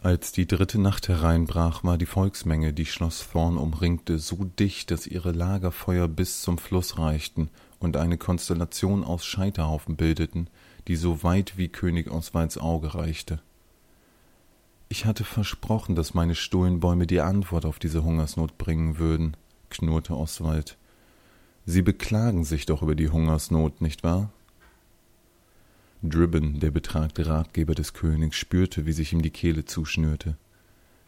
Als die dritte Nacht hereinbrach, war die Volksmenge, die Schloss Thorn umringte, so dicht, dass ihre Lagerfeuer bis zum Fluss reichten und eine Konstellation aus Scheiterhaufen bildeten, die so weit wie König Oswalds Auge reichte. Ich hatte versprochen, dass meine Stullenbäume die Antwort auf diese Hungersnot bringen würden, knurrte Oswald. Sie beklagen sich doch über die Hungersnot, nicht wahr? Dribbin, der betragte Ratgeber des Königs, spürte, wie sich ihm die Kehle zuschnürte.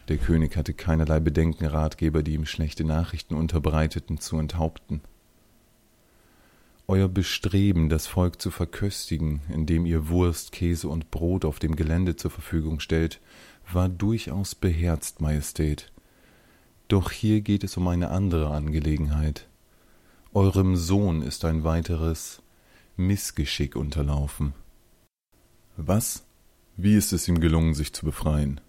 Der König hatte keinerlei Bedenken, Ratgeber, die ihm schlechte Nachrichten unterbreiteten, zu enthaupten. Euer Bestreben, das Volk zu verköstigen, indem ihr Wurst, Käse und Brot auf dem Gelände zur Verfügung stellt, war durchaus beherzt, Majestät. Doch hier geht es um eine andere Angelegenheit. Eurem Sohn ist ein weiteres Missgeschick unterlaufen. Was? Wie ist es ihm gelungen, sich zu befreien?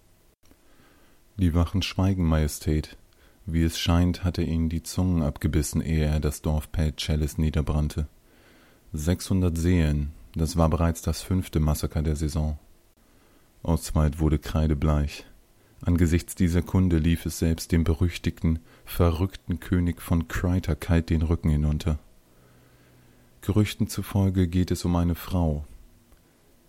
Die Wachen schweigen, Majestät. Wie es scheint, hat er ihnen die Zungen abgebissen, ehe er das Dorf Pelcelles niederbrannte. Sechshundert Seelen, das war bereits das fünfte Massaker der Saison. Oswald wurde kreidebleich. Angesichts dieser Kunde lief es selbst dem berüchtigten, verrückten König von Kreiter kalt den Rücken hinunter. Gerüchten zufolge geht es um eine Frau,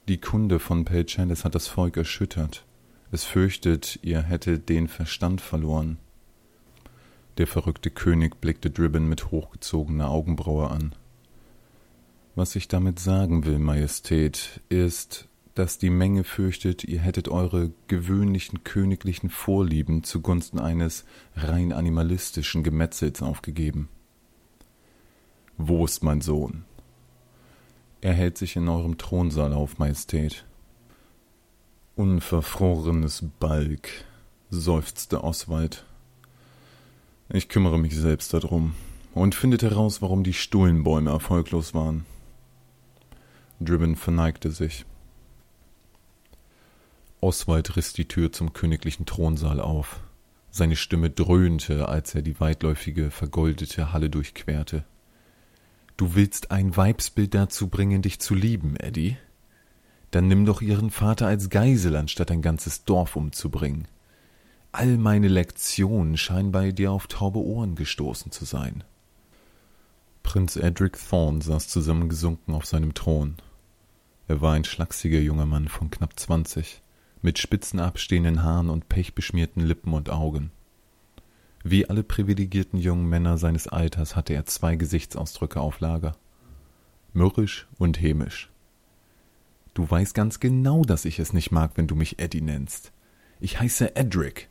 die Kunde von Pelcelles hat das Volk erschüttert. Es fürchtet, ihr hättet den Verstand verloren. Der verrückte König blickte Dribbin mit hochgezogener Augenbraue an. Was ich damit sagen will, Majestät, ist, dass die Menge fürchtet, ihr hättet eure gewöhnlichen königlichen Vorlieben zugunsten eines rein animalistischen Gemetzels aufgegeben. Wo ist mein Sohn? Er hält sich in eurem Thronsaal auf, Majestät. Unverfrorenes Balg, seufzte Oswald. Ich kümmere mich selbst darum und findet heraus, warum die Stullenbäume erfolglos waren. Dribbin verneigte sich. Oswald riss die Tür zum königlichen Thronsaal auf. Seine Stimme dröhnte, als er die weitläufige, vergoldete Halle durchquerte. Du willst ein Weibsbild dazu bringen, dich zu lieben, Eddie? Dann nimm doch ihren Vater als Geisel, anstatt ein ganzes Dorf umzubringen. All meine Lektionen scheinen bei dir auf taube Ohren gestoßen zu sein. Prinz Edric Thorne saß zusammengesunken auf seinem Thron. Er war ein schlachsiger junger Mann von knapp zwanzig, mit spitzen abstehenden Haaren und pechbeschmierten Lippen und Augen. Wie alle privilegierten jungen Männer seines Alters hatte er zwei Gesichtsausdrücke auf Lager. Mürrisch und hämisch. Du weißt ganz genau, dass ich es nicht mag, wenn du mich Eddie nennst. Ich heiße Edric,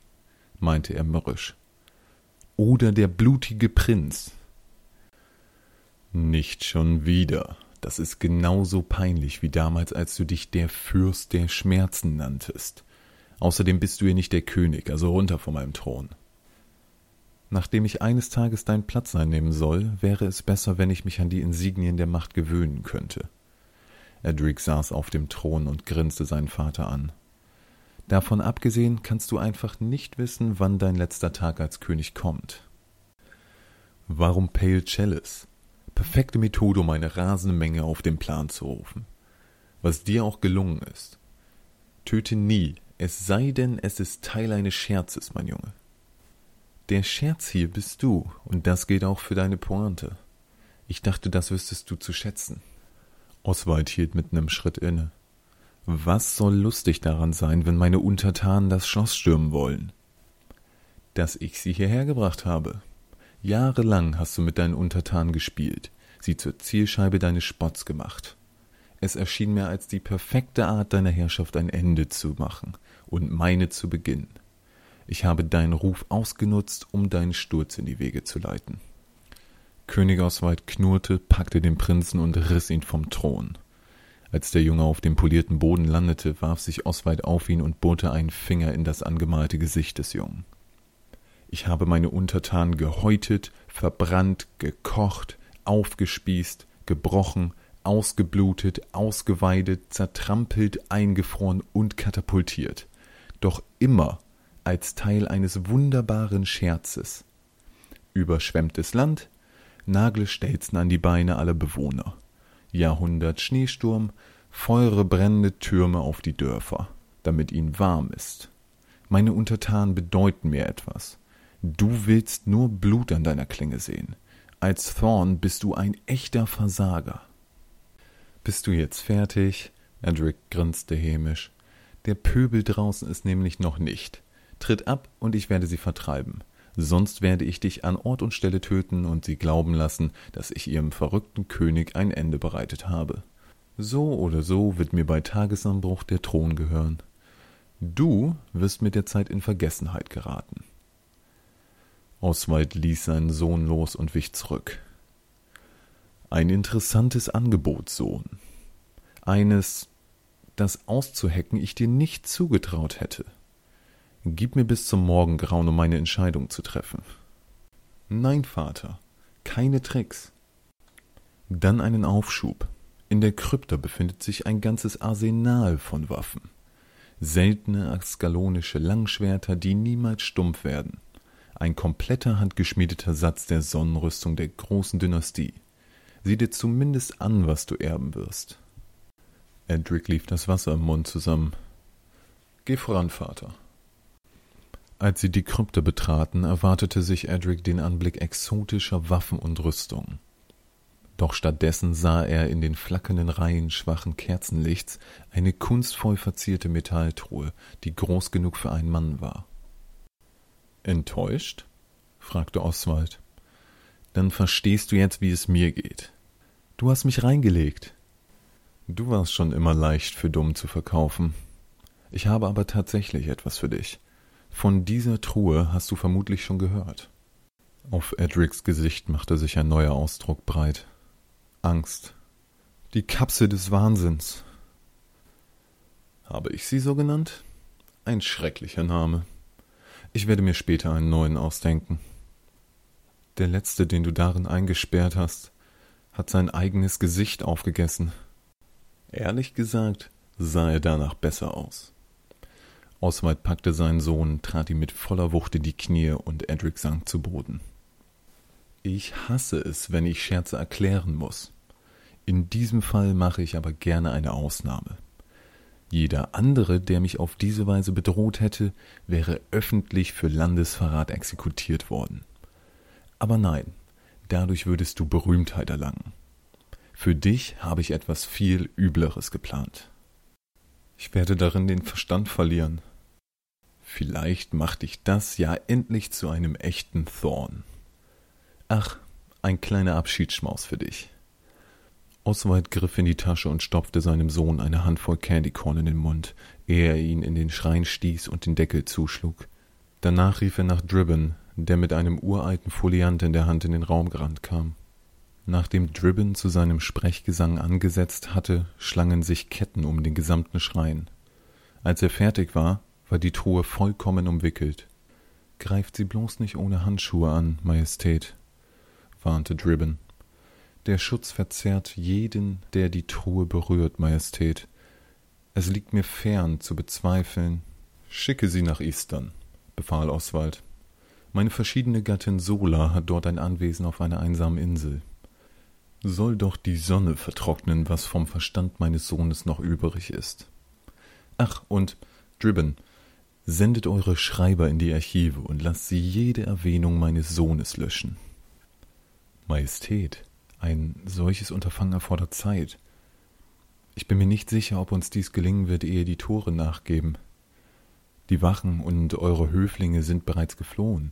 meinte er mürrisch. Oder der blutige Prinz. Nicht schon wieder. Das ist genauso peinlich wie damals, als du dich der Fürst der Schmerzen nanntest. Außerdem bist du ja nicht der König, also runter von meinem Thron. Nachdem ich eines Tages deinen Platz einnehmen soll, wäre es besser, wenn ich mich an die Insignien der Macht gewöhnen könnte. Edric saß auf dem Thron und grinste seinen Vater an. Davon abgesehen kannst du einfach nicht wissen, wann dein letzter Tag als König kommt. Warum Pale Chalice? Perfekte Methode, um eine rasende Menge auf den Plan zu rufen. Was dir auch gelungen ist. Töte nie, es sei denn, es ist Teil eines Scherzes, mein Junge. Der Scherz hier bist du, und das gilt auch für deine Pointe. Ich dachte, das wüsstest du zu schätzen. Oswald hielt mitten im Schritt inne. Was soll lustig daran sein, wenn meine Untertanen das Schloss stürmen wollen? Dass ich sie hierher gebracht habe. Jahrelang hast du mit deinen Untertanen gespielt, sie zur Zielscheibe deines Spotts gemacht. Es erschien mir als die perfekte Art deiner Herrschaft ein Ende zu machen und meine zu beginnen. Ich habe deinen Ruf ausgenutzt, um deinen Sturz in die Wege zu leiten. König Oswald knurrte, packte den Prinzen und riss ihn vom Thron. Als der Junge auf dem polierten Boden landete, warf sich Oswald auf ihn und bohrte einen Finger in das angemalte Gesicht des Jungen. Ich habe meine Untertanen gehäutet, verbrannt, gekocht, aufgespießt, gebrochen, ausgeblutet, ausgeweidet, zertrampelt, eingefroren und katapultiert. Doch immer als Teil eines wunderbaren Scherzes. Überschwemmtes Land, Nagelstelzen an die Beine aller Bewohner. Jahrhundert Schneesturm, feure brennende Türme auf die Dörfer, damit ihnen warm ist. Meine Untertanen bedeuten mir etwas. Du willst nur Blut an deiner Klinge sehen. Als Thorn bist du ein echter Versager. Bist du jetzt fertig? Edric grinste hämisch. Der Pöbel draußen ist nämlich noch nicht. Tritt ab und ich werde sie vertreiben. Sonst werde ich dich an Ort und Stelle töten und sie glauben lassen, dass ich ihrem verrückten König ein Ende bereitet habe. So oder so wird mir bei Tagesanbruch der Thron gehören. Du wirst mit der Zeit in Vergessenheit geraten. Oswald ließ seinen Sohn los und wich zurück. Ein interessantes Angebot, Sohn. Eines, das auszuhecken ich dir nicht zugetraut hätte. Gib mir bis zum Morgengrauen, um meine Entscheidung zu treffen. Nein, Vater, keine Tricks. Dann einen Aufschub. In der Krypta befindet sich ein ganzes Arsenal von Waffen. Seltene askalonische Langschwerter, die niemals stumpf werden. Ein kompletter handgeschmiedeter Satz der Sonnenrüstung der großen Dynastie. Sieh dir zumindest an, was du erben wirst. Edric lief das Wasser im Mund zusammen. Geh voran, Vater. Als sie die Krypte betraten, erwartete sich Edric den Anblick exotischer Waffen und Rüstung. Doch stattdessen sah er in den flackernden Reihen schwachen Kerzenlichts eine kunstvoll verzierte Metalltruhe, die groß genug für einen Mann war. Enttäuscht? fragte Oswald. Dann verstehst du jetzt, wie es mir geht. Du hast mich reingelegt. Du warst schon immer leicht für dumm zu verkaufen. Ich habe aber tatsächlich etwas für dich. Von dieser Truhe hast du vermutlich schon gehört. Auf Edrics Gesicht machte sich ein neuer Ausdruck breit. Angst. Die Kapsel des Wahnsinns. Habe ich sie so genannt? Ein schrecklicher Name. Ich werde mir später einen neuen ausdenken. Der letzte, den du darin eingesperrt hast, hat sein eigenes Gesicht aufgegessen. Ehrlich gesagt sah er danach besser aus. Oswald packte seinen Sohn, trat ihm mit voller Wucht in die Knie und Edric sank zu Boden. Ich hasse es, wenn ich Scherze erklären muss. In diesem Fall mache ich aber gerne eine Ausnahme. Jeder andere, der mich auf diese Weise bedroht hätte, wäre öffentlich für Landesverrat exekutiert worden. Aber nein, dadurch würdest du Berühmtheit erlangen. Für dich habe ich etwas viel Übleres geplant. Ich werde darin den Verstand verlieren. Vielleicht macht dich das ja endlich zu einem echten Thorn. Ach, ein kleiner Abschiedsschmaus für dich. Oswald griff in die Tasche und stopfte seinem Sohn eine Handvoll Candycorn in den Mund, ehe er ihn in den Schrein stieß und den Deckel zuschlug. Danach rief er nach Dribbin, der mit einem uralten Foliant in der Hand in den Raum gerannt kam. Nachdem Dribbin zu seinem Sprechgesang angesetzt hatte, schlangen sich Ketten um den gesamten Schrein. Als er fertig war, war die Truhe vollkommen umwickelt. Greift sie bloß nicht ohne Handschuhe an, Majestät, warnte Dribbin. Der Schutz verzehrt jeden, der die Truhe berührt, Majestät. Es liegt mir fern zu bezweifeln. Schicke sie nach Eastern, befahl Oswald. Meine verschiedene Gattin Sola hat dort ein Anwesen auf einer einsamen Insel. Soll doch die Sonne vertrocknen, was vom Verstand meines Sohnes noch übrig ist. Ach, und Dribbin, sendet eure Schreiber in die Archive und lasst sie jede Erwähnung meines Sohnes löschen. Majestät, ein solches Unterfangen erfordert Zeit. Ich bin mir nicht sicher, ob uns dies gelingen wird, ehe die Tore nachgeben. Die Wachen und eure Höflinge sind bereits geflohen.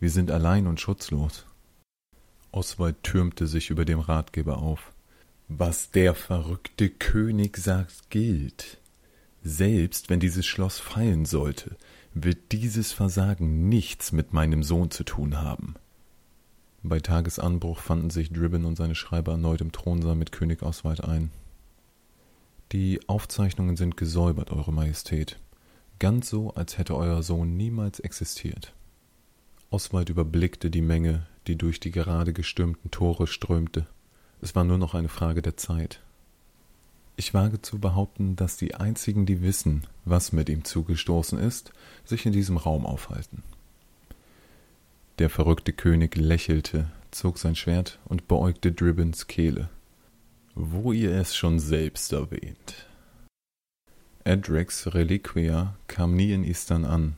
Wir sind allein und schutzlos. Oswald türmte sich über dem Ratgeber auf. Was der verrückte König sagt, gilt. Selbst wenn dieses Schloss fallen sollte, wird dieses Versagen nichts mit meinem Sohn zu tun haben. Bei Tagesanbruch fanden sich Dribbin und seine Schreiber erneut im Thronsaal mit König Oswald ein. Die Aufzeichnungen sind gesäubert, Eure Majestät, ganz so, als hätte euer Sohn niemals existiert. Oswald überblickte die Menge, die durch die gerade gestürmten Tore strömte. Es war nur noch eine Frage der Zeit. Ich wage zu behaupten, dass die einzigen, die wissen, was mit ihm zugestoßen ist, sich in diesem Raum aufhalten. Der verrückte König lächelte, zog sein Schwert und beäugte Dribbins Kehle. Wo ihr es schon selbst erwähnt. Edrex Reliquia kam nie in Istan an.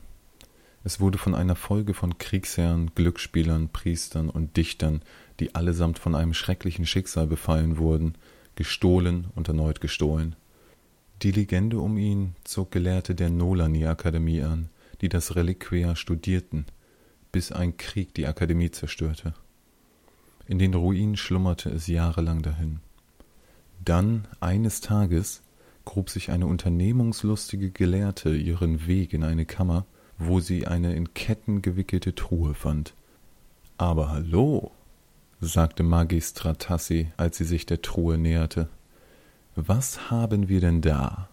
Es wurde von einer Folge von Kriegsherren, Glücksspielern, Priestern und Dichtern, die allesamt von einem schrecklichen Schicksal befallen wurden, gestohlen und erneut gestohlen. Die Legende um ihn zog Gelehrte der Nolani-Akademie an, die das Reliquia studierten, bis ein Krieg die Akademie zerstörte. In den Ruinen schlummerte es jahrelang dahin. Dann, eines Tages, grub sich eine unternehmungslustige Gelehrte ihren Weg in eine Kammer, wo sie eine in Ketten gewickelte Truhe fand. Aber hallo, sagte Magistra Tassi, als sie sich der Truhe näherte. Was haben wir denn da?